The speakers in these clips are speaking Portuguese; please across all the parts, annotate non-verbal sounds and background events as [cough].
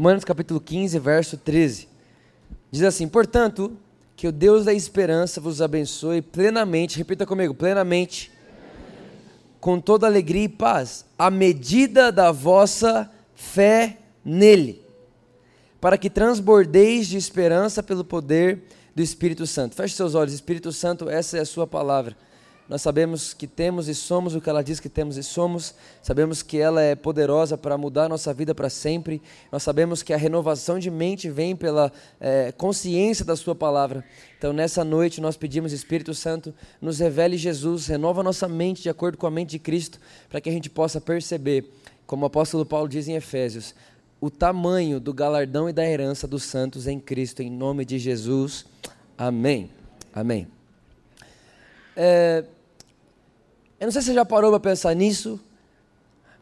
Romanos capítulo 15, verso 13. Diz assim: Portanto, que o Deus da esperança vos abençoe plenamente, repita comigo, plenamente, com toda alegria e paz, à medida da vossa fé nele, para que transbordeis de esperança pelo poder do Espírito Santo. Feche seus olhos, Espírito Santo, essa é a sua palavra. Nós sabemos que temos e somos o que ela diz que temos e somos. Sabemos que ela é poderosa para mudar nossa vida para sempre. Nós sabemos que a renovação de mente vem pela é, consciência da Sua palavra. Então, nessa noite, nós pedimos, Espírito Santo, nos revele Jesus, renova nossa mente de acordo com a mente de Cristo, para que a gente possa perceber, como o apóstolo Paulo diz em Efésios, o tamanho do galardão e da herança dos santos em Cristo, em nome de Jesus. Amém. Amém. É, eu não sei se você já parou para pensar nisso,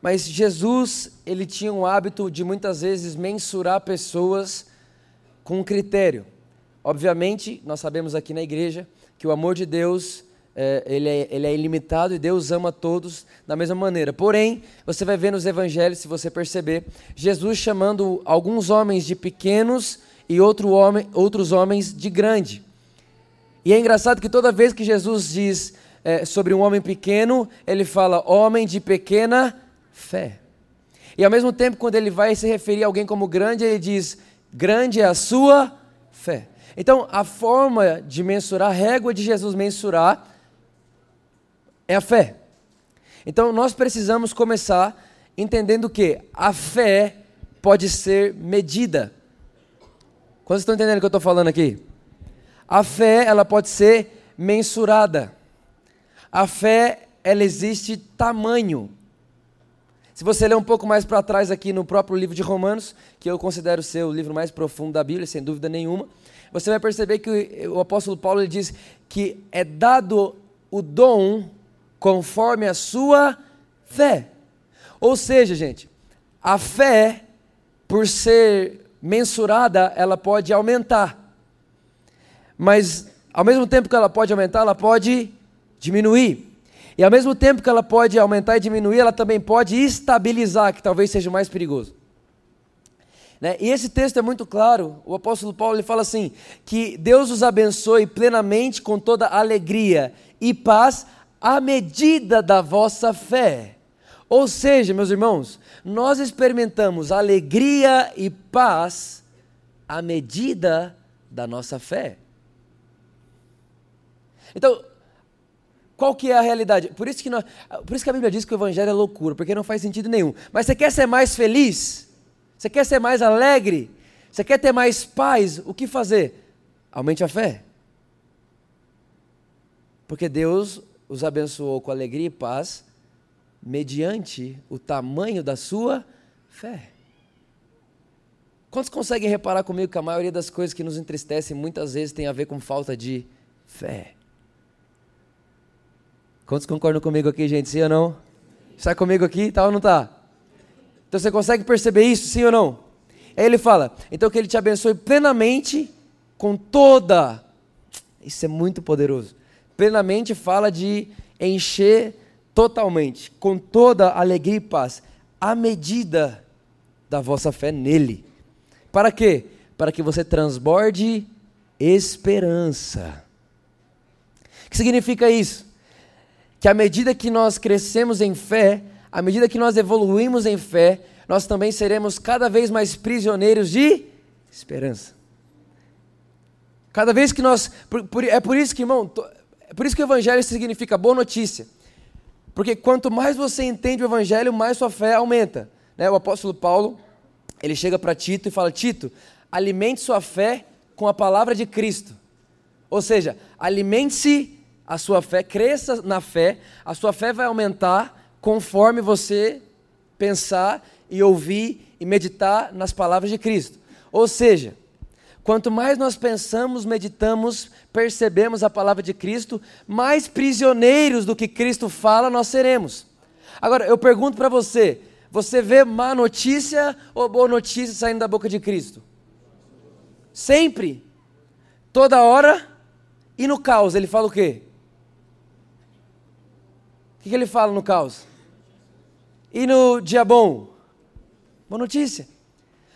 mas Jesus, ele tinha um hábito de muitas vezes mensurar pessoas com um critério. Obviamente, nós sabemos aqui na igreja que o amor de Deus é, ele, é, ele é ilimitado e Deus ama todos da mesma maneira. Porém, você vai ver nos evangelhos, se você perceber, Jesus chamando alguns homens de pequenos e outro homem, outros homens de grande. E é engraçado que toda vez que Jesus diz é, sobre um homem pequeno, ele fala homem de pequena fé. E ao mesmo tempo, quando ele vai se referir a alguém como grande, ele diz: grande é a sua fé. Então, a forma de mensurar, a régua de Jesus mensurar, é a fé. Então, nós precisamos começar entendendo que a fé pode ser medida. Quantos estão entendendo o que eu estou falando aqui? A fé, ela pode ser mensurada. A fé, ela existe tamanho. Se você ler um pouco mais para trás aqui no próprio livro de Romanos, que eu considero ser o livro mais profundo da Bíblia, sem dúvida nenhuma, você vai perceber que o apóstolo Paulo ele diz que é dado o dom conforme a sua fé. Ou seja, gente, a fé, por ser mensurada, ela pode aumentar. Mas, ao mesmo tempo que ela pode aumentar, ela pode diminuir. E ao mesmo tempo que ela pode aumentar e diminuir, ela também pode estabilizar, que talvez seja o mais perigoso. Né? E esse texto é muito claro. O apóstolo Paulo ele fala assim: que Deus os abençoe plenamente com toda alegria e paz à medida da vossa fé. Ou seja, meus irmãos, nós experimentamos alegria e paz à medida da nossa fé. Então, qual que é a realidade? Por isso que, nós, por isso que a Bíblia diz que o Evangelho é loucura, porque não faz sentido nenhum. Mas você quer ser mais feliz? Você quer ser mais alegre? Você quer ter mais paz? O que fazer? Aumente a fé. Porque Deus os abençoou com alegria e paz mediante o tamanho da sua fé. Quantos conseguem reparar comigo que a maioria das coisas que nos entristecem muitas vezes tem a ver com falta de fé? Quantos concordam comigo aqui, gente? Sim ou não? Está comigo aqui, tá ou não tá? Então você consegue perceber isso, sim ou não? Aí ele fala, então que ele te abençoe plenamente com toda. Isso é muito poderoso. Plenamente fala de encher totalmente, com toda alegria e paz, à medida da vossa fé nele. Para quê? Para que você transborde esperança. O que significa isso? Que à medida que nós crescemos em fé, à medida que nós evoluímos em fé, nós também seremos cada vez mais prisioneiros de esperança. Cada vez que nós. Por, por, é por isso que, irmão, é por isso que o Evangelho significa boa notícia. Porque quanto mais você entende o Evangelho, mais sua fé aumenta. Né? O apóstolo Paulo, ele chega para Tito e fala: Tito, alimente sua fé com a palavra de Cristo. Ou seja, alimente-se a sua fé, cresça na fé, a sua fé vai aumentar conforme você pensar e ouvir e meditar nas palavras de Cristo. Ou seja, quanto mais nós pensamos, meditamos, percebemos a palavra de Cristo, mais prisioneiros do que Cristo fala nós seremos. Agora, eu pergunto para você: você vê má notícia ou boa notícia saindo da boca de Cristo? Sempre, toda hora, e no caos, ele fala o quê? Que, que ele fala no caos? E no dia bom? Boa notícia.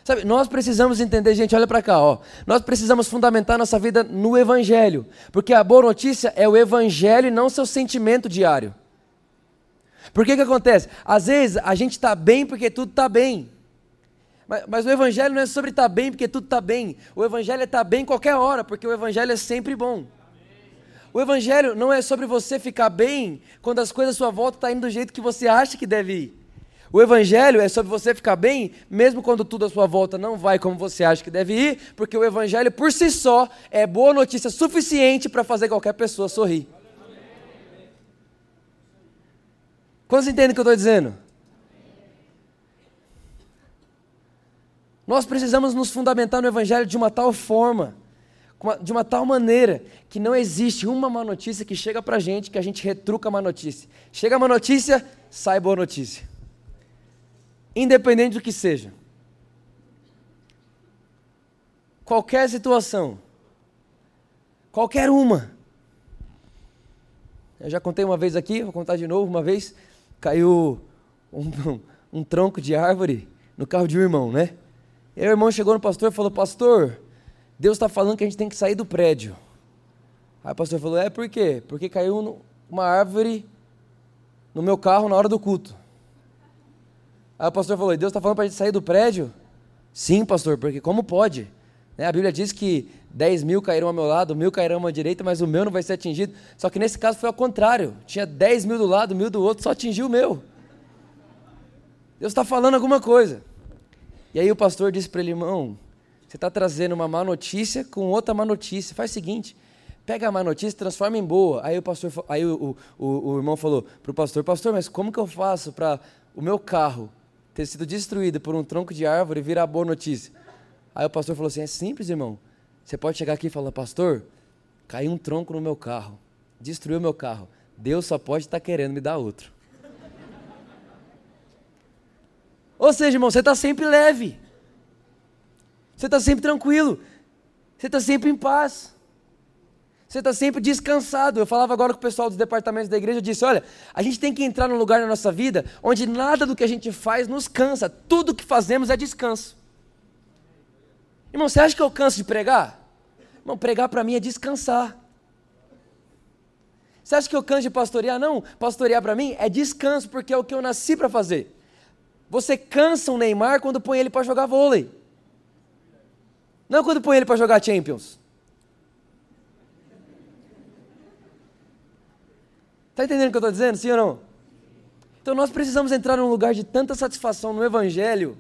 Sabe, nós precisamos entender, gente, olha para cá, ó. Nós precisamos fundamentar nossa vida no Evangelho. Porque a boa notícia é o Evangelho e não seu sentimento diário. Por que que acontece? Às vezes a gente está bem porque tudo está bem. Mas, mas, o Evangelho não é sobre estar tá bem porque tudo está bem. O Evangelho é estar tá bem qualquer hora, porque o Evangelho é sempre bom. O Evangelho não é sobre você ficar bem quando as coisas à sua volta estão tá indo do jeito que você acha que deve ir. O Evangelho é sobre você ficar bem, mesmo quando tudo à sua volta não vai como você acha que deve ir, porque o Evangelho por si só é boa notícia suficiente para fazer qualquer pessoa sorrir. Quantos entendem o que eu estou dizendo? Nós precisamos nos fundamentar no Evangelho de uma tal forma de uma tal maneira que não existe uma má notícia que chega para a gente que a gente retruca a má notícia. Chega a má notícia, sai boa notícia. Independente do que seja. Qualquer situação. Qualquer uma. Eu já contei uma vez aqui, vou contar de novo. Uma vez caiu um, um, tronco de árvore no carro de um irmão, né? E aí o irmão chegou no pastor e falou: Pastor, Deus está falando que a gente tem que sair do prédio. Aí o pastor falou: É por quê? Porque caiu uma árvore no meu carro na hora do culto. Aí o pastor falou: Deus está falando para a gente sair do prédio? Sim, pastor, porque como pode? Né, a Bíblia diz que 10 mil caíram ao meu lado, mil cairão à minha direita, mas o meu não vai ser atingido. Só que nesse caso foi ao contrário: tinha 10 mil do lado, mil do outro, só atingiu o meu. Deus está falando alguma coisa. E aí o pastor disse para ele: irmão, você está trazendo uma má notícia com outra má notícia. Faz o seguinte, pega a má notícia e transforma em boa. Aí o pastor, aí o, o, o irmão falou para o pastor, pastor, mas como que eu faço para o meu carro ter sido destruído por um tronco de árvore e virar boa notícia? Aí o pastor falou assim, é simples, irmão. Você pode chegar aqui e falar, pastor, caiu um tronco no meu carro, destruiu meu carro. Deus só pode estar tá querendo me dar outro. Ou seja, irmão, você está sempre leve. Você está sempre tranquilo. Você está sempre em paz. Você está sempre descansado. Eu falava agora com o pessoal dos departamentos da igreja, eu disse: olha, a gente tem que entrar num lugar na nossa vida onde nada do que a gente faz nos cansa. Tudo que fazemos é descanso. Irmão, você acha que eu canso de pregar? Irmão, pregar para mim é descansar. Você acha que eu canso de pastorear? Não, pastorear para mim é descanso, porque é o que eu nasci para fazer. Você cansa um Neymar quando põe ele para jogar vôlei. Não quando põe ele para jogar Champions. Está entendendo o que eu estou dizendo? Sim ou não? Então nós precisamos entrar num lugar de tanta satisfação no Evangelho.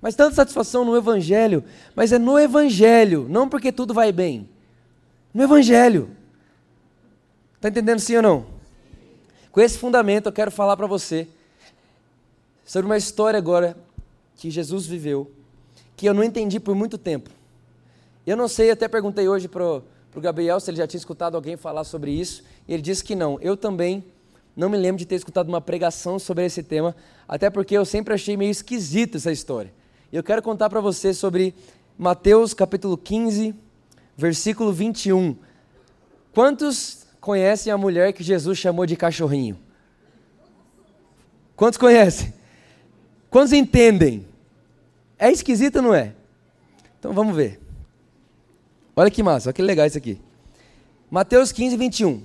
Mas tanta satisfação no Evangelho. Mas é no Evangelho, não porque tudo vai bem. No Evangelho. Está entendendo sim ou não? Com esse fundamento eu quero falar para você sobre uma história agora que Jesus viveu que eu não entendi por muito tempo. Eu não sei, até perguntei hoje para o Gabriel se ele já tinha escutado alguém falar sobre isso, e ele disse que não. Eu também não me lembro de ter escutado uma pregação sobre esse tema, até porque eu sempre achei meio esquisito essa história. E eu quero contar para você sobre Mateus capítulo 15, versículo 21. Quantos conhecem a mulher que Jesus chamou de cachorrinho? Quantos conhecem? Quantos entendem? É esquisito, não é? Então vamos ver. Olha que massa, olha que legal isso aqui. Mateus 15, 21.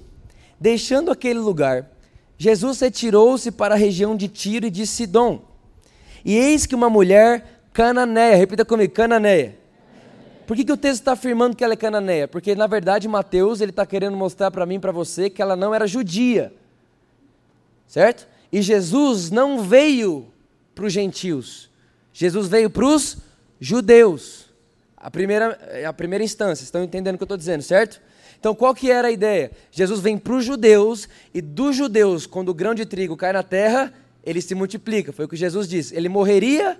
Deixando aquele lugar, Jesus retirou-se para a região de Tiro e de Sidom. E eis que uma mulher cananeia, repita comigo, cananeia. Por que, que o texto está afirmando que ela é cananeia? Porque, na verdade, Mateus ele está querendo mostrar para mim e para você que ela não era judia. Certo? E Jesus não veio para os gentios. Jesus veio para os judeus. A primeira, a primeira instância, estão entendendo o que eu estou dizendo, certo? Então qual que era a ideia? Jesus vem para os judeus e dos judeus, quando o grão de trigo cai na terra, ele se multiplica. Foi o que Jesus disse. Ele morreria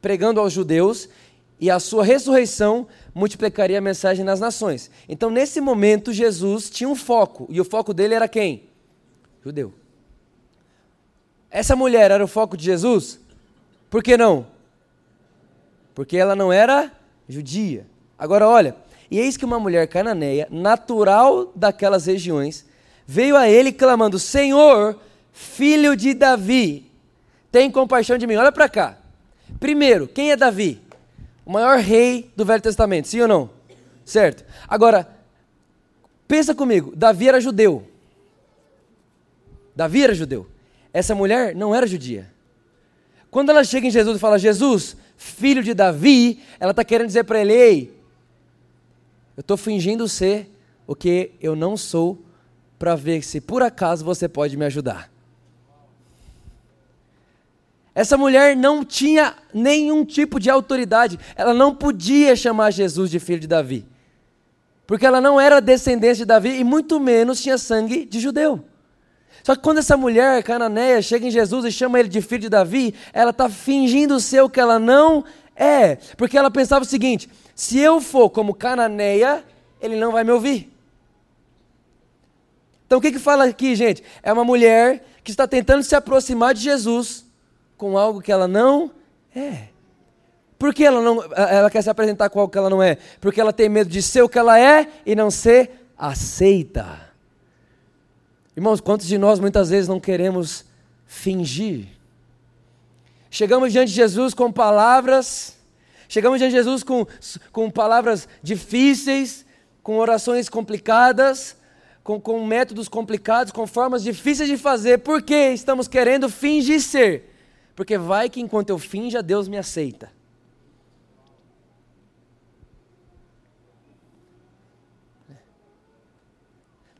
pregando aos judeus e a sua ressurreição multiplicaria a mensagem nas nações. Então, nesse momento, Jesus tinha um foco, e o foco dele era quem? Judeu. Essa mulher era o foco de Jesus? Por que não? Porque ela não era judia. Agora, olha, e eis que uma mulher cananeia, natural daquelas regiões, veio a ele clamando: Senhor, filho de Davi, tem compaixão de mim. Olha para cá. Primeiro, quem é Davi? O maior rei do Velho Testamento, sim ou não? Certo. Agora, pensa comigo: Davi era judeu. Davi era judeu. Essa mulher não era judia. Quando ela chega em Jesus e fala, Jesus, filho de Davi, ela está querendo dizer para ele: Ei, eu estou fingindo ser o que eu não sou, para ver se por acaso você pode me ajudar. Essa mulher não tinha nenhum tipo de autoridade, ela não podia chamar Jesus de filho de Davi, porque ela não era descendente de Davi e muito menos tinha sangue de judeu. Só que quando essa mulher cananeia chega em Jesus e chama ele de filho de Davi, ela está fingindo ser o que ela não é, porque ela pensava o seguinte: se eu for como cananeia, ele não vai me ouvir. Então o que que fala aqui, gente? É uma mulher que está tentando se aproximar de Jesus com algo que ela não é. Por que ela, não, ela quer se apresentar com algo que ela não é? Porque ela tem medo de ser o que ela é e não ser aceita. Irmãos, quantos de nós muitas vezes não queremos fingir? Chegamos diante de Jesus com palavras, chegamos diante de Jesus com, com palavras difíceis, com orações complicadas, com, com métodos complicados, com formas difíceis de fazer, porque estamos querendo fingir ser. Porque vai que enquanto eu finja, Deus me aceita.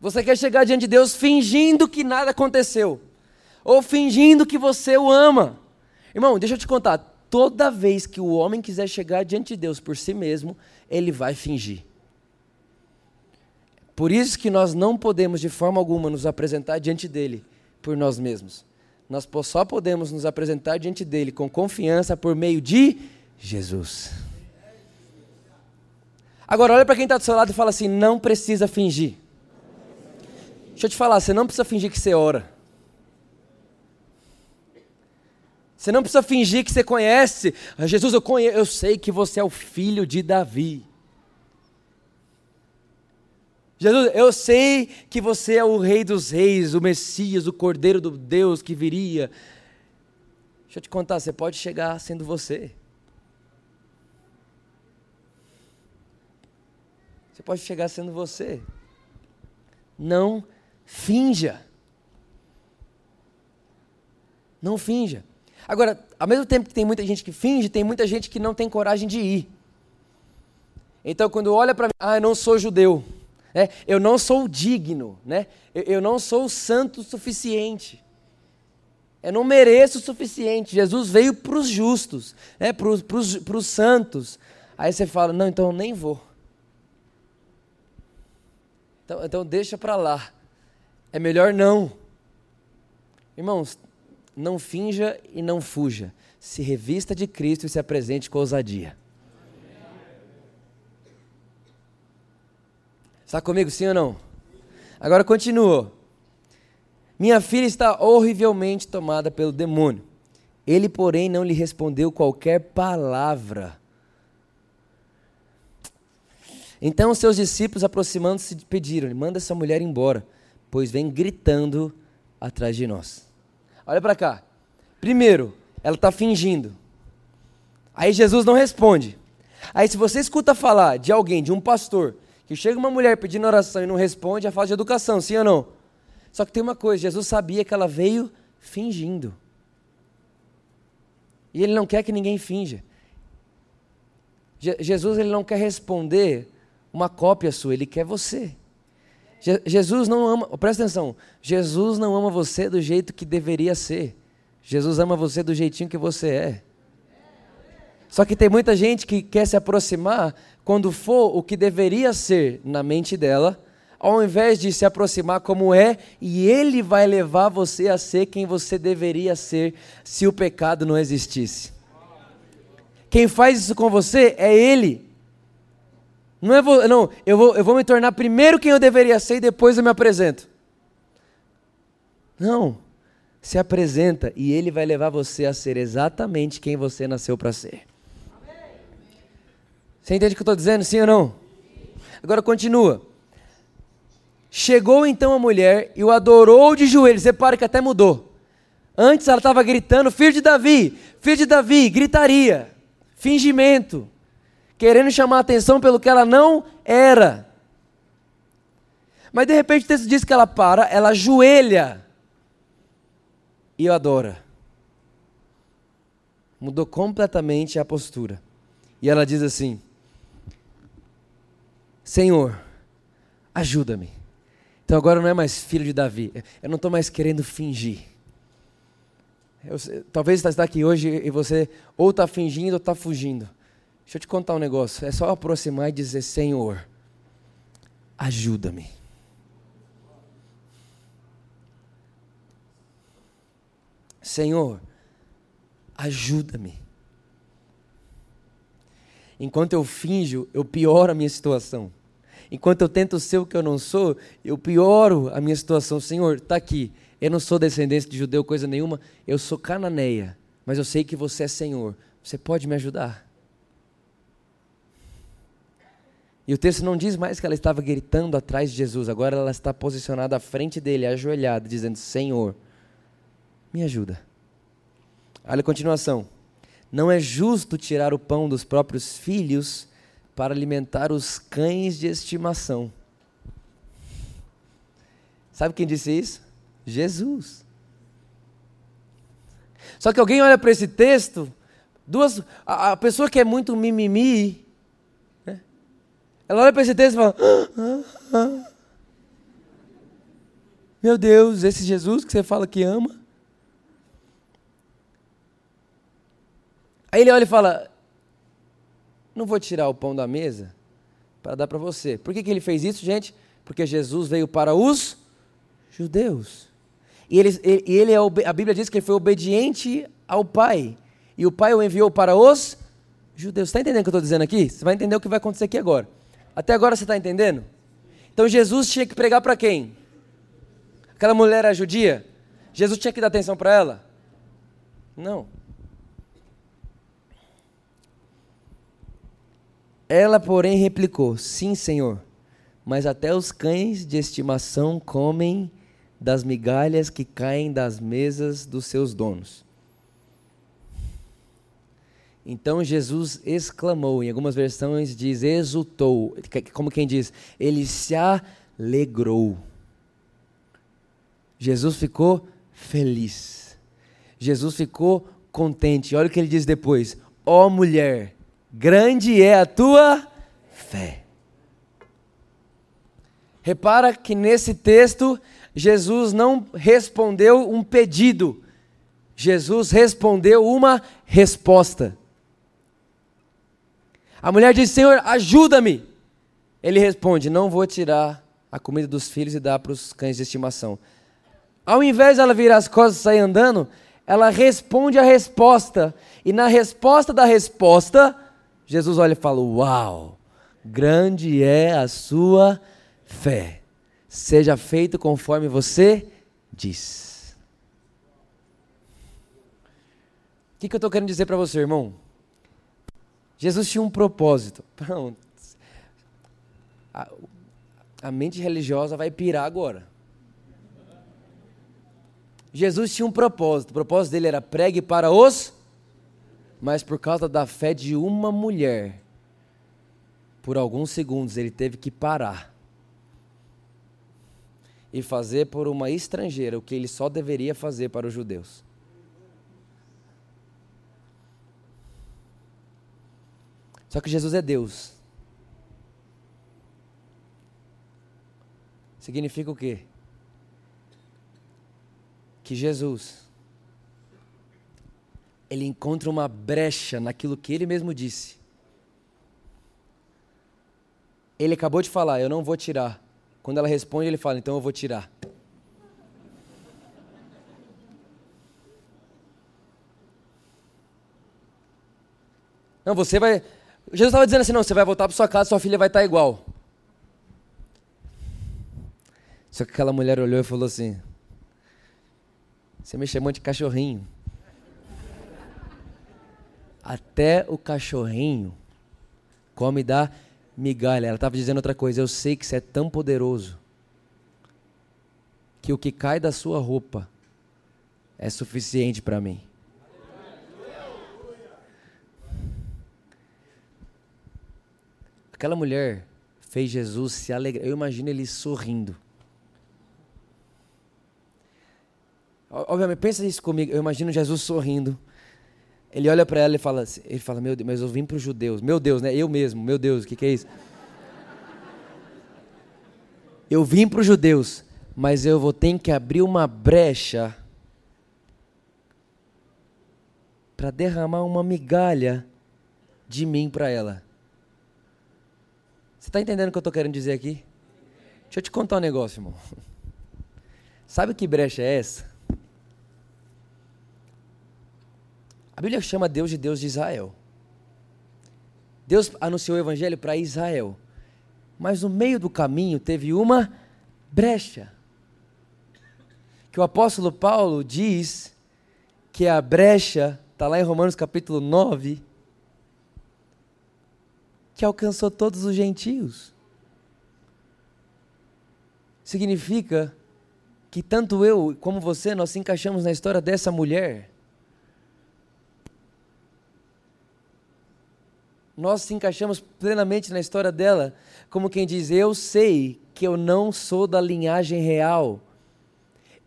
Você quer chegar diante de Deus fingindo que nada aconteceu, ou fingindo que você o ama. Irmão, deixa eu te contar: toda vez que o homem quiser chegar diante de Deus por si mesmo, ele vai fingir. Por isso que nós não podemos de forma alguma nos apresentar diante dele por nós mesmos nós só podemos nos apresentar diante dele com confiança por meio de Jesus. Agora, olha para quem está do seu lado e fala assim: não precisa fingir. Deixa eu te falar, você não precisa fingir que você ora. Você não precisa fingir que você conhece. Jesus, eu, conheço, eu sei que você é o filho de Davi. Jesus, eu sei que você é o Rei dos Reis, o Messias, o Cordeiro do Deus que viria. Deixa eu te contar, você pode chegar sendo você. Você pode chegar sendo você. Não finja. Não finja. Agora, ao mesmo tempo que tem muita gente que finge, tem muita gente que não tem coragem de ir. Então, quando olha para mim, ah, eu não sou judeu. Né? Eu não sou digno, né? eu, não sou santo o suficiente. Eu não mereço o suficiente. Jesus veio para os justos, né? para os santos. Aí você fala, não, então eu nem vou. Então, então deixa para lá. É melhor não. Irmãos, não finja e não fuja. Se revista de Cristo e se apresente com ousadia. Está comigo, sim ou não? Agora continua. Minha filha está horrivelmente tomada pelo demônio. Ele, porém, não lhe respondeu qualquer palavra. Então seus discípulos, aproximando-se, pediram-lhe: manda essa mulher embora, pois vem gritando atrás de nós. Olha para cá. Primeiro, ela está fingindo. Aí Jesus não responde. Aí, se você escuta falar de alguém, de um pastor, que chega uma mulher pedindo oração e não responde, é falta de educação, sim ou não? Só que tem uma coisa, Jesus sabia que ela veio fingindo. E ele não quer que ninguém finja. Je Jesus ele não quer responder uma cópia sua, ele quer você. Je Jesus não ama, presta atenção, Jesus não ama você do jeito que deveria ser. Jesus ama você do jeitinho que você é. Só que tem muita gente que quer se aproximar quando for o que deveria ser na mente dela, ao invés de se aproximar como é, e Ele vai levar você a ser quem você deveria ser se o pecado não existisse. Quem faz isso com você é Ele. Não é vo, não, eu vou, eu vou me tornar primeiro quem eu deveria ser e depois eu me apresento. Não. Se apresenta e Ele vai levar você a ser exatamente quem você nasceu para ser. Você entende o que eu estou dizendo, sim ou não? Agora continua. Chegou então a mulher e o adorou de joelhos. Repare que até mudou. Antes ela estava gritando: Filho de Davi, filho de Davi, gritaria, fingimento, querendo chamar atenção pelo que ela não era. Mas de repente o texto diz que ela para, ela ajoelha e adora. Mudou completamente a postura. E ela diz assim: Senhor, ajuda-me. Então agora não é mais filho de Davi. Eu não estou mais querendo fingir. Eu, talvez você está aqui hoje e você ou está fingindo ou está fugindo. Deixa eu te contar um negócio. É só aproximar e dizer: Senhor, ajuda-me. Senhor, ajuda-me. Enquanto eu finjo, eu pioro a minha situação. Enquanto eu tento ser o que eu não sou, eu pioro a minha situação. Senhor, está aqui. Eu não sou descendente de judeu, coisa nenhuma. Eu sou cananeia. Mas eu sei que você é Senhor. Você pode me ajudar? E o texto não diz mais que ela estava gritando atrás de Jesus. Agora ela está posicionada à frente dele, ajoelhada, dizendo: Senhor, me ajuda. Olha a continuação. Não é justo tirar o pão dos próprios filhos para alimentar os cães de estimação. Sabe quem disse isso? Jesus. Só que alguém olha para esse texto, duas, a, a, pessoa que é muito mimimi? Ela olha para esse texto e fala: ah, ah, ah. Meu Deus, esse Jesus que você fala que ama. Aí ele olha e fala: não vou tirar o pão da mesa para dar para você. Por que, que ele fez isso, gente? Porque Jesus veio para os judeus. E ele, ele é, a Bíblia diz que ele foi obediente ao Pai. E o Pai o enviou para os judeus. Está entendendo o que eu estou dizendo aqui? Você vai entender o que vai acontecer aqui agora. Até agora você está entendendo? Então Jesus tinha que pregar para quem? Aquela mulher era judia? Jesus tinha que dar atenção para ela? Não. Ela, porém, replicou: Sim, senhor, mas até os cães de estimação comem das migalhas que caem das mesas dos seus donos. Então Jesus exclamou, em algumas versões diz exultou, como quem diz, ele se alegrou. Jesus ficou feliz. Jesus ficou contente. Olha o que ele diz depois: Ó oh, mulher, grande é a tua fé. Repara que nesse texto, Jesus não respondeu um pedido, Jesus respondeu uma resposta. A mulher diz: Senhor, ajuda-me. Ele responde: Não vou tirar a comida dos filhos e dar para os cães de estimação. Ao invés de ela virar as costas e sair andando, ela responde a resposta. E na resposta da resposta, Jesus olha e fala: Uau, grande é a sua fé. Seja feito conforme você diz. O que, que eu estou querendo dizer para você, irmão? Jesus tinha um propósito. [laughs] Pronto. A, a mente religiosa vai pirar agora. Jesus tinha um propósito. O propósito dele era pregue para os mas por causa da fé de uma mulher, por alguns segundos ele teve que parar e fazer por uma estrangeira o que ele só deveria fazer para os judeus. Só que Jesus é Deus. Significa o quê? Que Jesus ele encontra uma brecha naquilo que ele mesmo disse. Ele acabou de falar: Eu não vou tirar Quando ela responde, ele fala: Então eu vou tirar. Não, você vai. Jesus estava dizendo assim: não, você vai voltar para sua casa, sua filha vai estar igual. Só que aquela mulher olhou e falou assim: Você me chamou de cachorrinho. Até o cachorrinho come da migalha. Ela estava dizendo outra coisa. Eu sei que você é tão poderoso que o que cai da sua roupa é suficiente para mim. Aquela mulher fez Jesus se alegrar. Eu imagino ele sorrindo. Obviamente, pensa isso comigo. Eu imagino Jesus sorrindo. Ele olha para ela e fala, ele fala, meu Deus, mas eu vim para os judeus. Meu Deus, né? Eu mesmo, meu Deus, o que, que é isso? [laughs] Eu vim para os judeus, mas eu vou ter que abrir uma brecha para derramar uma migalha de mim para ela. Você está entendendo o que eu estou querendo dizer aqui? Deixa eu te contar um negócio, irmão. [laughs] Sabe que brecha é essa? A Bíblia chama Deus de Deus de Israel. Deus anunciou o evangelho para Israel. Mas no meio do caminho teve uma brecha. Que o apóstolo Paulo diz que a brecha, está lá em Romanos capítulo 9, que alcançou todos os gentios. Significa que tanto eu como você, nós se encaixamos na história dessa mulher nós se encaixamos plenamente na história dela, como quem diz: Eu sei que eu não sou da linhagem real.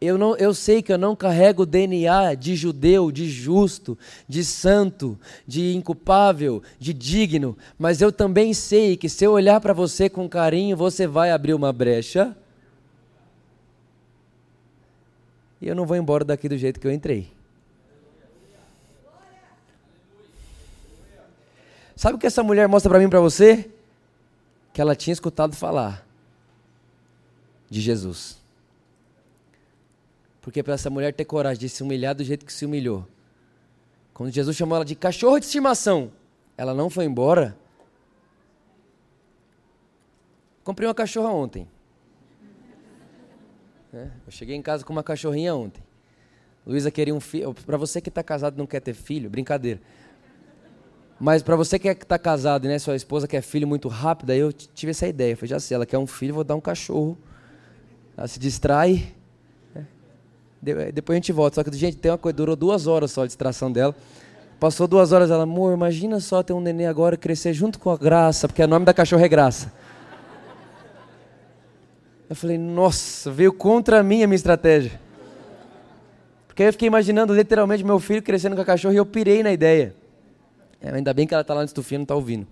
Eu, não, eu sei que eu não carrego o DNA de judeu, de justo, de santo, de inculpável, de digno, mas eu também sei que se eu olhar para você com carinho, você vai abrir uma brecha. E eu não vou embora daqui do jeito que eu entrei. Sabe o que essa mulher mostra para mim para você? Que ela tinha escutado falar de Jesus. Porque para essa mulher ter coragem de se humilhar do jeito que se humilhou. Quando Jesus chamou ela de cachorro de estimação, ela não foi embora. Comprei uma cachorra ontem. É, eu cheguei em casa com uma cachorrinha ontem. Luísa queria um filho. Para você que está casado e não quer ter filho, brincadeira. Mas para você que está casado e né, sua esposa quer filho muito rápido, aí eu tive essa ideia. Falei, já sei, ela quer um filho, vou dar um cachorro. Ela se distrai. Depois a gente volta. Só que, gente, tem uma coisa, durou duas horas só a distração dela. Passou duas horas, ela, amor, imagina só ter um neném agora crescer junto com a graça, porque o nome da cachorra é graça. Eu falei, nossa, veio contra mim a minha estratégia. Porque aí eu fiquei imaginando literalmente meu filho crescendo com a cachorra e eu pirei na ideia. É, ainda bem que ela está lá no estufinha e não está ouvindo.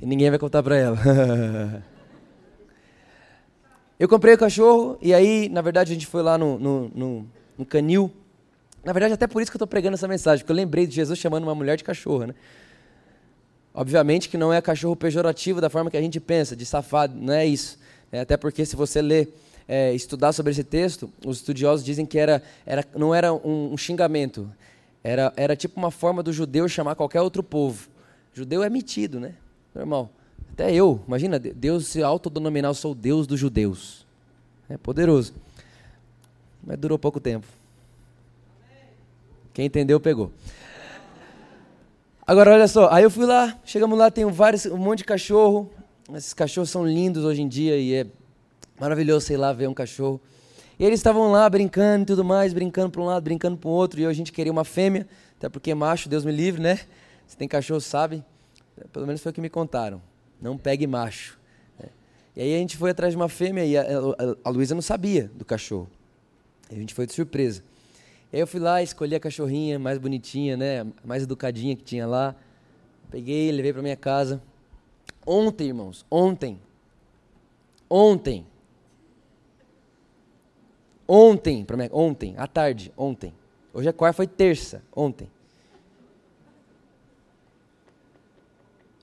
E ninguém vai contar para ela. [laughs] eu comprei o cachorro e aí, na verdade, a gente foi lá no, no, no, no canil. Na verdade, até por isso que eu estou pregando essa mensagem, porque eu lembrei de Jesus chamando uma mulher de cachorro, né? Obviamente que não é cachorro pejorativo da forma que a gente pensa, de safado, não é isso. É, até porque se você ler, é, estudar sobre esse texto, os estudiosos dizem que era, era, não era um, um xingamento, era, era tipo uma forma do judeu chamar qualquer outro povo. Judeu é metido, né? Normal. Até eu, imagina, Deus se autodenominar, eu sou o Deus dos judeus. É poderoso. Mas durou pouco tempo. Quem entendeu, pegou. Agora, olha só, aí eu fui lá, chegamos lá, tem vários, um monte de cachorro. Esses cachorros são lindos hoje em dia e é maravilhoso, sei lá, ver um cachorro. E eles estavam lá brincando e tudo mais, brincando para um lado, brincando para o outro, e a gente queria uma fêmea, até porque macho, Deus me livre, né? Se tem cachorro, sabe. Pelo menos foi o que me contaram. Não pegue macho. Né? E aí a gente foi atrás de uma fêmea e a, Luísa não sabia do cachorro. A gente foi de surpresa. E aí eu fui lá, escolhi a cachorrinha mais bonitinha, né? Mais educadinha que tinha lá. Peguei, levei para minha casa. Ontem, irmãos, ontem. Ontem Ontem, ontem, à tarde, ontem. Hoje é quarta, foi terça, ontem.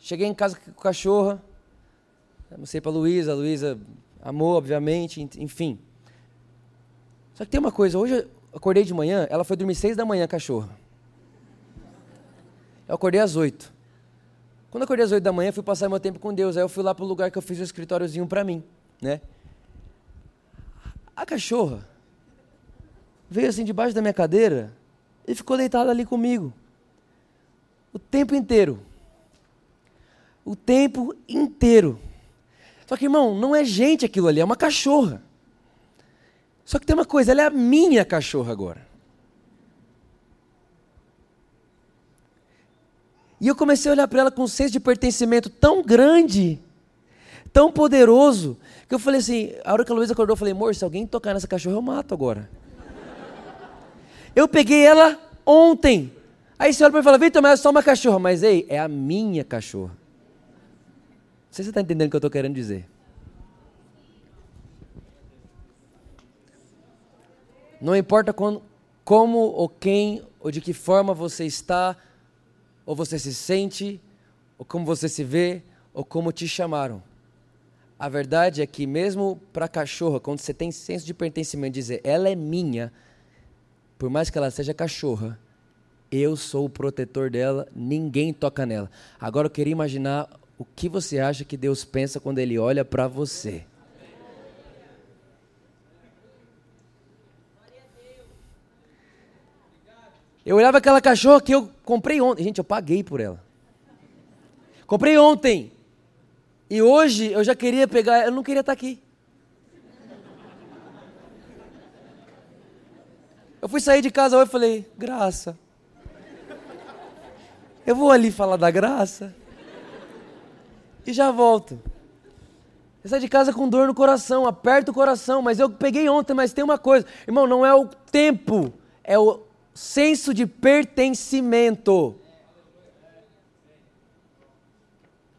Cheguei em casa com a cachorra. Mostrei para a Luísa, a Luísa amou, obviamente, enfim. Só que tem uma coisa, hoje eu acordei de manhã, ela foi dormir seis da manhã, cachorra. Eu acordei às oito. Quando eu acordei às oito da manhã, fui passar meu tempo com Deus. Aí eu fui lá para o lugar que eu fiz o escritóriozinho para mim, né? A cachorra veio assim debaixo da minha cadeira e ficou deitada ali comigo. O tempo inteiro. O tempo inteiro. Só que, irmão, não é gente aquilo ali, é uma cachorra. Só que tem uma coisa, ela é a minha cachorra agora. E eu comecei a olhar para ela com um senso de pertencimento tão grande, tão poderoso, que eu falei assim, a hora que a Luísa acordou, eu falei, amor, se alguém tocar nessa cachorra, eu mato agora. Eu peguei ela ontem. Aí você olha para mim e fala, Vitor, mas é só uma cachorra. Mas ei, é a minha cachorra. Sei se você está entendendo o que eu estou querendo dizer. Não importa quando, como ou quem ou de que forma você está, ou você se sente, ou como você se vê, ou como te chamaram. A verdade é que mesmo para a cachorra, quando você tem senso de pertencimento, dizer ela é minha, por mais que ela seja cachorra, eu sou o protetor dela, ninguém toca nela. Agora eu queria imaginar o que você acha que Deus pensa quando Ele olha para você. Eu olhava aquela cachorra que eu comprei ontem. Gente, eu paguei por ela. Comprei ontem. E hoje eu já queria pegar. Eu não queria estar aqui. Eu fui sair de casa hoje e falei: graça. Eu vou ali falar da graça. E já volto. Eu saio de casa com dor no coração, aperto o coração, mas eu peguei ontem, mas tem uma coisa. Irmão, não é o tempo, é o senso de pertencimento.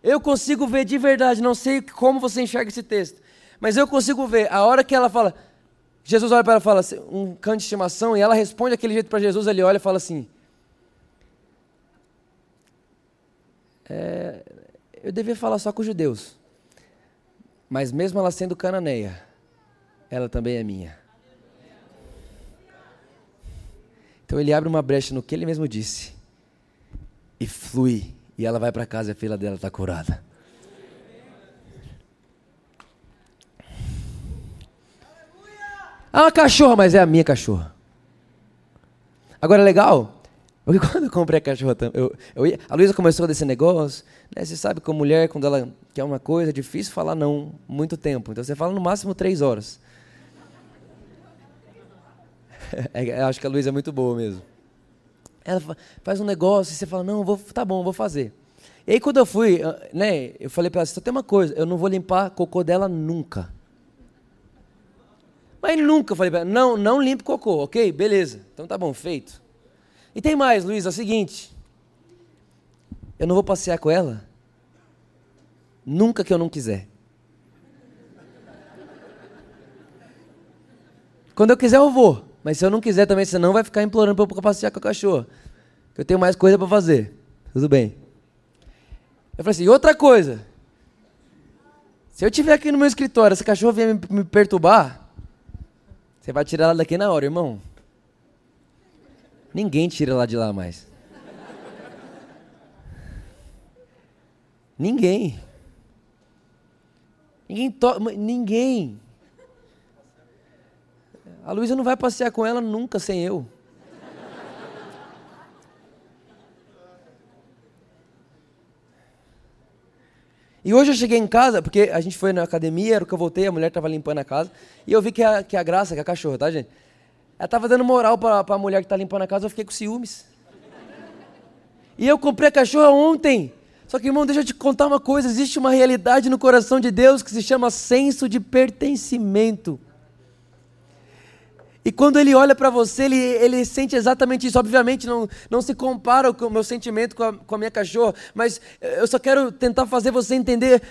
Eu consigo ver de verdade, não sei como você enxerga esse texto, mas eu consigo ver a hora que ela fala, Jesus olha para ela e fala um canto de estimação, e ela responde aquele jeito para Jesus, ele olha e fala assim: é, Eu devia falar só com os judeus, mas mesmo ela sendo cananeia, ela também é minha. Então ele abre uma brecha no que ele mesmo disse e flui. E ela vai para casa e a filha dela está curada. Ah, uma cachorra, mas é a minha cachorra. Agora é legal, porque [laughs] quando eu comprei a cachorra, eu, eu ia, a Luísa começou desse negócio, né, você sabe que a mulher, quando ela quer uma coisa, é difícil falar não muito tempo. Então você fala no máximo três horas. [laughs] É, acho que a Luísa é muito boa mesmo. Ela faz um negócio e você fala, não, vou, tá bom, vou fazer. E aí quando eu fui, né, eu falei para ela, só tem uma coisa, eu não vou limpar cocô dela nunca. Mas nunca eu falei para ela, não, não limpe cocô, ok? Beleza. Então tá bom, feito. E tem mais, Luísa, é o seguinte. Eu não vou passear com ela nunca que eu não quiser. Quando eu quiser, eu vou. Mas se eu não quiser também, você não vai ficar implorando para eu passear com a cachorra. Eu tenho mais coisa para fazer. Tudo bem. Eu falei assim, outra coisa. Se eu estiver aqui no meu escritório, essa cachorra vier me perturbar, você vai tirar ela daqui na hora, irmão. Ninguém tira ela de lá mais. Ninguém. Ninguém. To... Ninguém. A Luísa não vai passear com ela nunca sem eu. E hoje eu cheguei em casa, porque a gente foi na academia, era o que eu voltei, a mulher estava limpando a casa, e eu vi que a, que a Graça, que é a cachorra, tá, gente? Ela estava dando moral para a mulher que está limpando a casa, eu fiquei com ciúmes. E eu comprei a cachorra ontem. Só que, irmão, deixa eu te contar uma coisa: existe uma realidade no coração de Deus que se chama senso de pertencimento. E quando ele olha para você, ele, ele sente exatamente isso. Obviamente, não, não se compara com o meu sentimento com a, com a minha cachorra, mas eu só quero tentar fazer você entender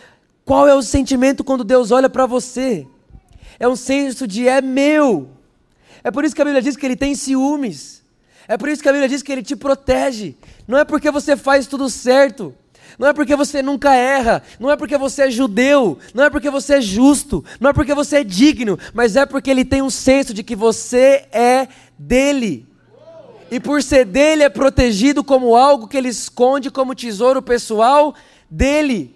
qual é o sentimento quando Deus olha para você. É um senso de é meu. É por isso que a Bíblia diz que ele tem ciúmes. É por isso que a Bíblia diz que ele te protege. Não é porque você faz tudo certo. Não é porque você nunca erra, não é porque você é judeu, não é porque você é justo, não é porque você é digno, mas é porque ele tem um senso de que você é dele. E por ser dele é protegido como algo que ele esconde como tesouro pessoal dele.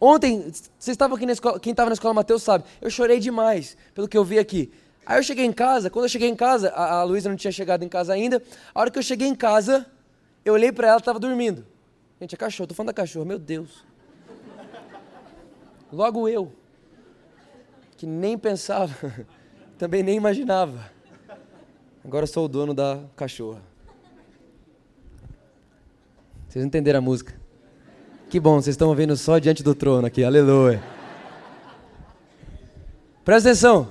Ontem, vocês estavam aqui na escola, quem estava na escola Mateus sabe, eu chorei demais pelo que eu vi aqui. Aí eu cheguei em casa, quando eu cheguei em casa, a, a Luísa não tinha chegado em casa ainda. A hora que eu cheguei em casa, eu olhei para ela, estava dormindo. Gente, é cachorro, tô falando da cachorra, meu Deus. Logo eu, que nem pensava, [laughs] também nem imaginava. Agora sou o dono da cachorra. Vocês entenderam a música? Que bom, vocês estão ouvindo só diante do trono aqui, aleluia. Presta atenção.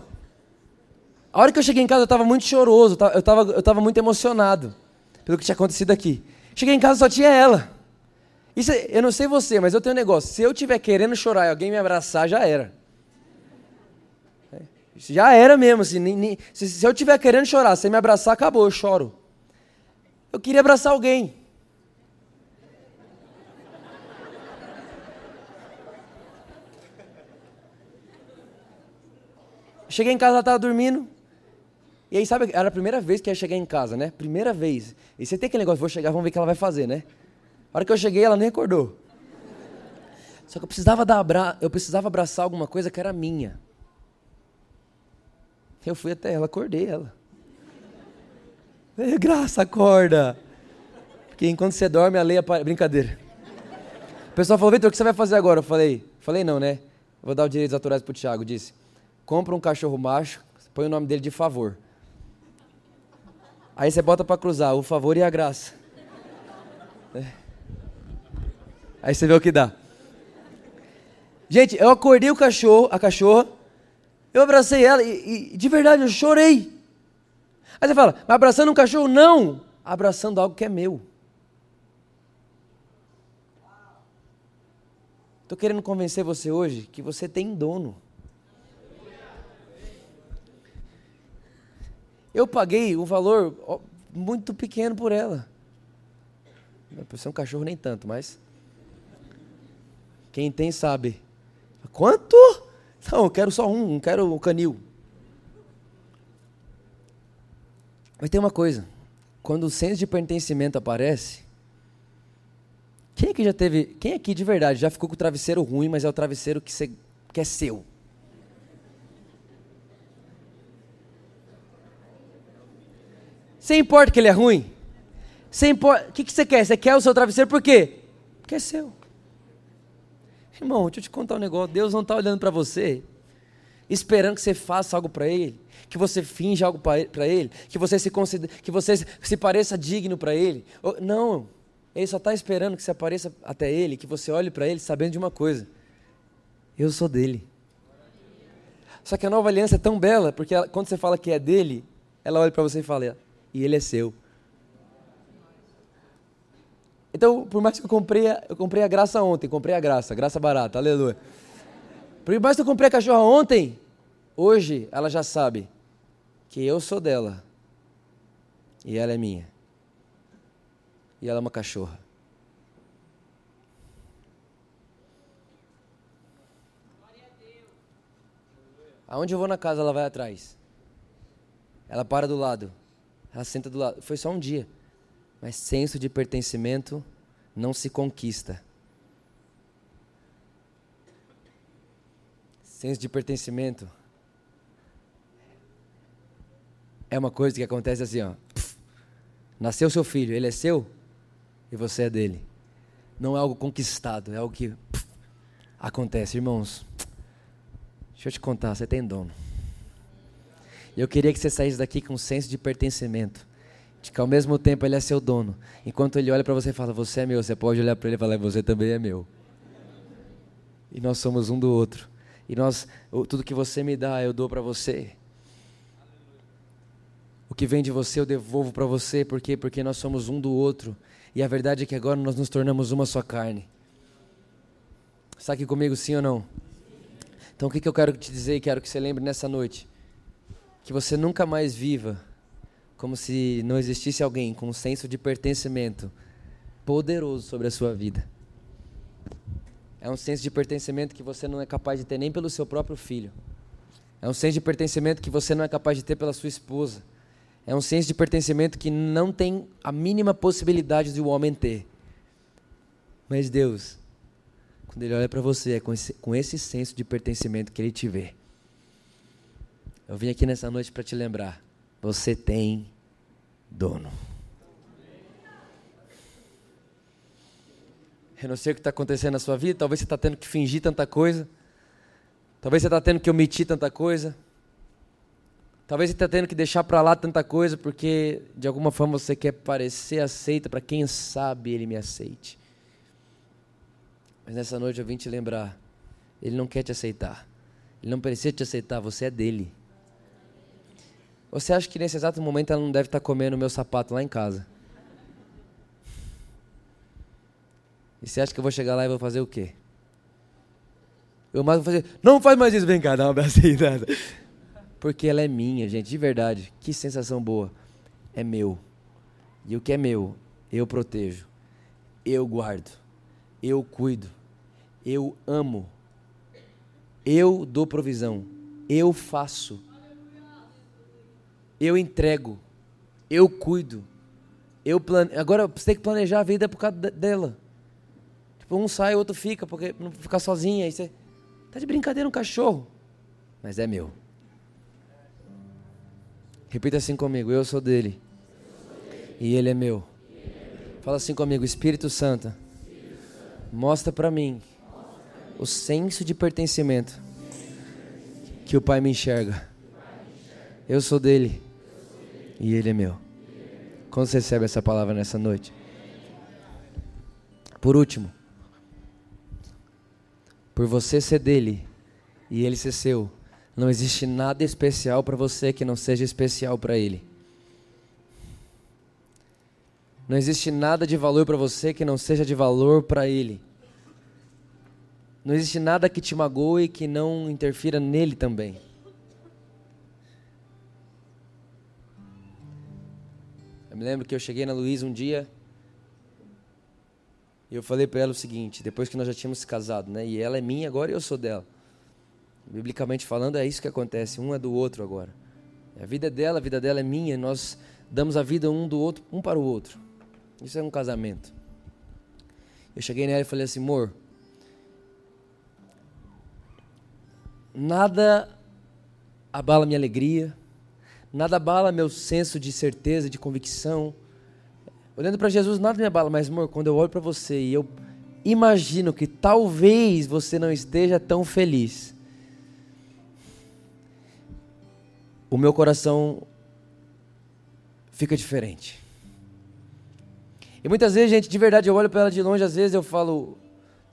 A hora que eu cheguei em casa, eu estava muito choroso, eu estava eu tava muito emocionado pelo que tinha acontecido aqui. Cheguei em casa só tinha ela. Isso, eu não sei você, mas eu tenho um negócio. Se eu estiver querendo chorar e alguém me abraçar, já era. É, já era mesmo. Assim, nem, nem, se, se eu estiver querendo chorar, você me abraçar, acabou, eu choro. Eu queria abraçar alguém. Cheguei em casa, ela estava dormindo. E aí, sabe, era a primeira vez que ia chegar em casa, né? Primeira vez. E você tem aquele negócio, vou chegar, vamos ver o que ela vai fazer, né? A hora que eu cheguei, ela nem acordou. Só que eu precisava, dar abra... eu precisava abraçar alguma coisa que era minha. Eu fui até ela, acordei ela. Graça, acorda. Porque enquanto você dorme, a lei é brincadeira. O pessoal falou, Vitor, o que você vai fazer agora? Eu falei, falei não, né? Vou dar os direitos autorais pro Thiago. Disse, compra um cachorro macho, põe o nome dele de favor. Aí você bota para cruzar o favor e a graça. É. Aí você vê o que dá. Gente, eu acordei o cachorro, a cachorra, eu abracei ela e, e de verdade eu chorei. Aí você fala, mas abraçando um cachorro? Não, abraçando algo que é meu. Estou querendo convencer você hoje que você tem dono. Eu paguei um valor muito pequeno por ela. Por ser um cachorro nem tanto, mas quem tem sabe. Quanto? Não, eu quero só um, não quero um canil. Mas tem uma coisa, quando o senso de pertencimento aparece, quem aqui já teve, quem aqui de verdade já ficou com o travesseiro ruim, mas é o travesseiro que, você, que é seu? Você importa que ele é ruim? Você importa... O que, que você quer? Você quer o seu travesseiro por quê? Porque é seu. Irmão, deixa eu te contar um negócio. Deus não está olhando para você, esperando que você faça algo para Ele, que você finja algo para Ele, que você se considere, que você se pareça digno para Ele. Não, Ele só está esperando que você apareça até Ele, que você olhe para Ele sabendo de uma coisa: eu sou dele. Só que a nova aliança é tão bela, porque ela, quando você fala que é dele, ela olha para você e fala: e ele é seu. Então, por mais que eu comprei, a, eu comprei a graça ontem, comprei a graça, graça barata, aleluia. Por mais que eu comprei a cachorra ontem, hoje ela já sabe que eu sou dela e ela é minha. E ela é uma cachorra. Aonde eu vou na casa, ela vai atrás. Ela para do lado. Ela senta do lado. Foi só um dia. Mas senso de pertencimento não se conquista. Senso de pertencimento é uma coisa que acontece assim, ó. nasceu seu filho, ele é seu e você é dele. Não é algo conquistado, é algo que acontece, irmãos. Deixa eu te contar, você tem dono. E eu queria que você saísse daqui com um senso de pertencimento. De que ao mesmo tempo ele é seu dono. Enquanto ele olha para você e fala, você é meu, você pode olhar para ele e falar, você também é meu. E nós somos um do outro. E nós, tudo que você me dá, eu dou para você. O que vem de você eu devolvo para você, por quê? Porque nós somos um do outro. E a verdade é que agora nós nos tornamos uma só carne. Está aqui comigo, sim ou não? Então o que, que eu quero te dizer e quero que você lembre nessa noite? Que você nunca mais viva como se não existisse alguém com um senso de pertencimento poderoso sobre a sua vida. É um senso de pertencimento que você não é capaz de ter nem pelo seu próprio filho. É um senso de pertencimento que você não é capaz de ter pela sua esposa. É um senso de pertencimento que não tem a mínima possibilidade de o um homem ter. Mas Deus, quando Ele olha para você, é com esse, com esse senso de pertencimento que Ele te vê. Eu vim aqui nessa noite para te lembrar: você tem dono. Eu não sei o que está acontecendo na sua vida, talvez você está tendo que fingir tanta coisa, talvez você está tendo que omitir tanta coisa, talvez você está tendo que deixar para lá tanta coisa, porque de alguma forma você quer parecer aceita para quem sabe ele me aceite. Mas nessa noite eu vim te lembrar, ele não quer te aceitar, ele não precisa te aceitar, você é dele. Você acha que nesse exato momento ela não deve estar comendo o meu sapato lá em casa? E você acha que eu vou chegar lá e vou fazer o quê? Eu mais vou fazer, não faz mais isso, vem cá, dá um abracinho. Porque ela é minha, gente, de verdade. Que sensação boa. É meu. E o que é meu, eu protejo. Eu guardo. Eu cuido. Eu amo. Eu dou provisão. Eu faço eu entrego, eu cuido, eu plane... agora você tem que planejar a vida por causa dela. Tipo, um sai, o outro fica, porque não ficar sozinha, aí você tá de brincadeira um cachorro, mas é meu. Repita assim comigo, eu sou dele e ele é meu. Fala assim comigo, Espírito Santo, mostra para mim o senso de pertencimento que o Pai me enxerga. Eu sou dele e Ele é meu. Quando você recebe essa palavra nessa noite? Por último, por você ser dele e ele ser seu, não existe nada especial para você que não seja especial para ele. Não existe nada de valor para você que não seja de valor para ele. Não existe nada que te magoe que não interfira nele também. Eu me lembro que eu cheguei na Luísa um dia e eu falei para ela o seguinte, depois que nós já tínhamos se casado, né? E ela é minha agora e eu sou dela. Biblicamente falando, é isso que acontece, um é do outro agora. A vida é dela, a vida dela é minha, e nós damos a vida um do outro, um para o outro. Isso é um casamento. Eu cheguei nela e falei assim, amor, nada abala minha alegria, Nada abala meu senso de certeza, de convicção. Olhando para Jesus, nada me abala, mas amor, quando eu olho para você e eu imagino que talvez você não esteja tão feliz, o meu coração fica diferente. E muitas vezes, gente, de verdade, eu olho para ela de longe, às vezes eu falo,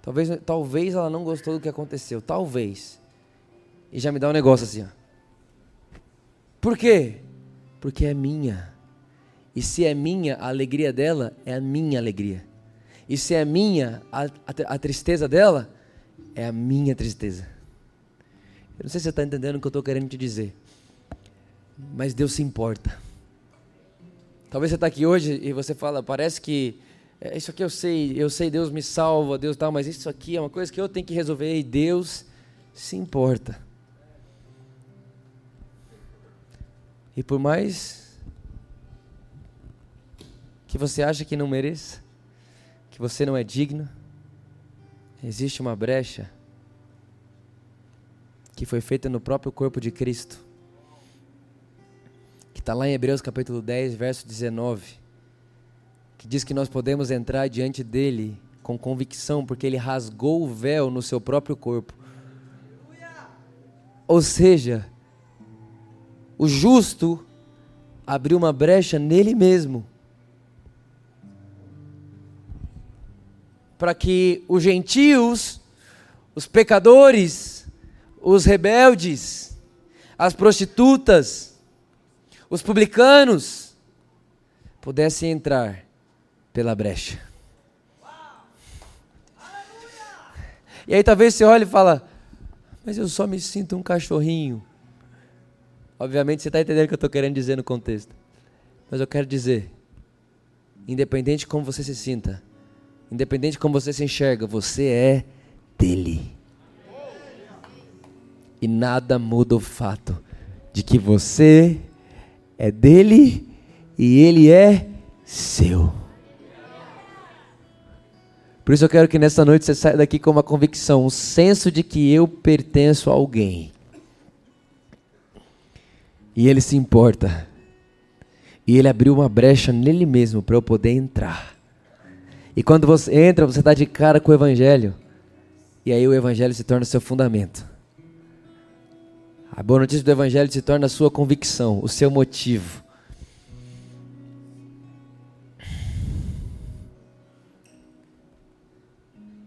talvez, talvez ela não gostou do que aconteceu, talvez. E já me dá um negócio assim, ó. Por quê? Porque é minha. E se é minha, a alegria dela é a minha alegria. E se é minha, a, a, a tristeza dela é a minha tristeza. Eu não sei se você está entendendo o que eu estou querendo te dizer. Mas Deus se importa. Talvez você está aqui hoje e você fala, parece que é, isso aqui eu sei, eu sei, Deus me salva, Deus tal, mas isso aqui é uma coisa que eu tenho que resolver e Deus se importa. E por mais que você acha que não mereça, que você não é digno, existe uma brecha que foi feita no próprio corpo de Cristo, que está lá em Hebreus capítulo 10, verso 19, que diz que nós podemos entrar diante dele com convicção, porque ele rasgou o véu no seu próprio corpo. Ou seja, o justo abriu uma brecha nele mesmo. Para que os gentios, os pecadores, os rebeldes, as prostitutas, os publicanos, pudessem entrar pela brecha. E aí talvez você olhe e fala, mas eu só me sinto um cachorrinho. Obviamente você está entendendo o que eu estou querendo dizer no contexto. Mas eu quero dizer, independente de como você se sinta, independente de como você se enxerga, você é dele. E nada muda o fato de que você é dele e ele é seu. Por isso eu quero que nessa noite você saia daqui com uma convicção, um senso de que eu pertenço a alguém. E ele se importa. E ele abriu uma brecha nele mesmo para eu poder entrar. E quando você entra, você está de cara com o Evangelho. E aí o Evangelho se torna o seu fundamento. A boa notícia do Evangelho se torna a sua convicção, o seu motivo.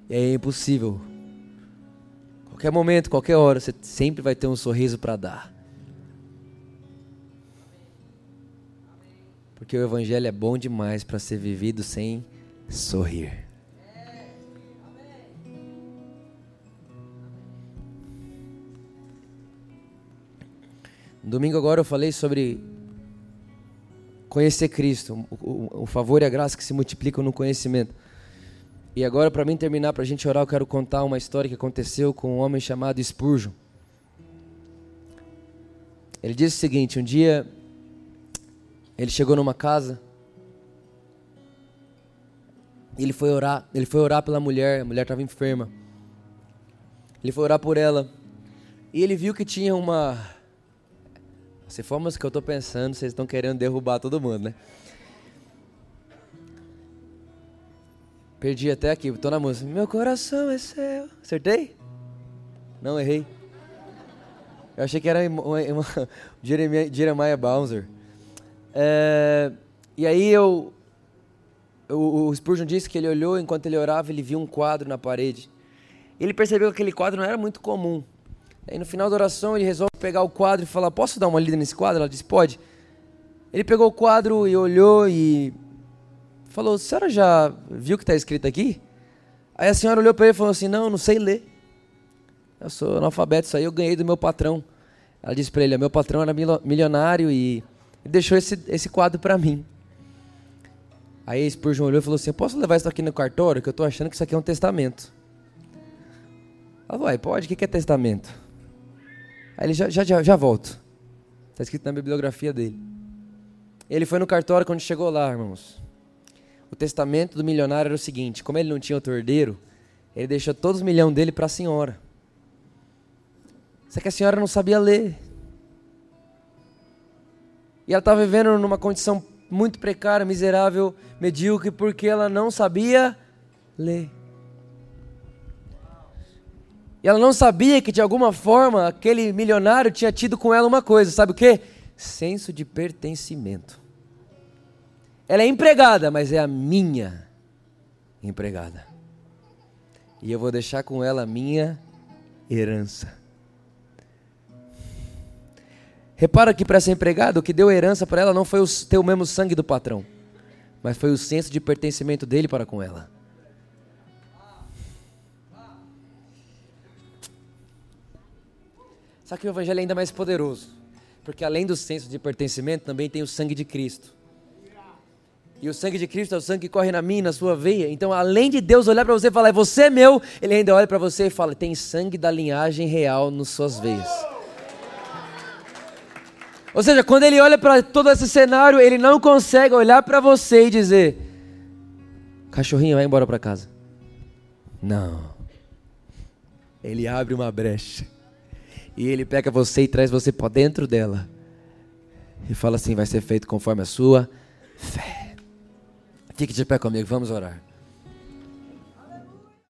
E aí é impossível. Qualquer momento, qualquer hora, você sempre vai ter um sorriso para dar. Porque o Evangelho é bom demais para ser vivido sem sorrir. No domingo agora eu falei sobre conhecer Cristo, o, favor e a graça que se multiplicam no conhecimento. E agora, para mim terminar, para a gente orar, eu quero contar uma história que aconteceu com um homem chamado Spurgeon. Ele disse o seguinte: um dia ele chegou numa casa, ele foi orar, ele foi orar pela mulher, a mulher estava enferma. Ele foi orar por ela e ele viu que tinha uma se for a que eu estou pensando, vocês estão querendo derrubar todo mundo, né? Perdi até aqui, estou na música. Meu coração é seu. Acertei? Não, errei. Eu achei que era uma, [laughs] uma, Jeremiah, Jeremiah. É, e aí eu, o, o Spurgeon disse que ele olhou enquanto ele orava, ele viu um quadro na parede. Ele percebeu que aquele quadro não era muito comum. Aí no final da oração ele resolve pegar o quadro e falar: Posso dar uma lida nesse quadro? Ela disse: Pode. Ele pegou o quadro e olhou e falou: senhora já viu o que está escrito aqui? Aí a senhora olhou para ele e falou assim: Não, não sei ler. Eu sou analfabeto, isso aí eu ganhei do meu patrão. Ela disse para ele: Meu patrão era milionário e deixou esse, esse quadro para mim. Aí Spurgeon olhou e falou assim: Posso levar isso aqui no cartório? Que eu estou achando que isso aqui é um testamento. Ela falou: Pode, o que é testamento? Aí ele já, já, já, já volto. Está escrito na bibliografia dele. Ele foi no cartório quando chegou lá, irmãos. O testamento do milionário era o seguinte: como ele não tinha outro herdeiro, ele deixou todos os milhões dele para a senhora. Só que a senhora não sabia ler. E ela estava vivendo numa condição muito precária, miserável, medíocre, porque ela não sabia ler. E ela não sabia que de alguma forma aquele milionário tinha tido com ela uma coisa, sabe o que? Senso de pertencimento. Ela é empregada, mas é a minha empregada. E eu vou deixar com ela a minha herança. Repara que para essa empregada, o que deu herança para ela não foi ter o mesmo sangue do patrão, mas foi o senso de pertencimento dele para com ela. Só que o evangelho é ainda mais poderoso, porque além do senso de pertencimento, também tem o sangue de Cristo. E o sangue de Cristo é o sangue que corre na minha, na sua veia. Então, além de Deus olhar para você e falar, é você meu, ele ainda olha para você e fala, tem sangue da linhagem real nas suas veias. Ou seja, quando ele olha para todo esse cenário, ele não consegue olhar para você e dizer: Cachorrinho, vai embora para casa. Não. Ele abre uma brecha e ele pega você e traz você para dentro dela. E fala assim: vai ser feito conforme a sua fé. Fique de pé comigo, vamos orar.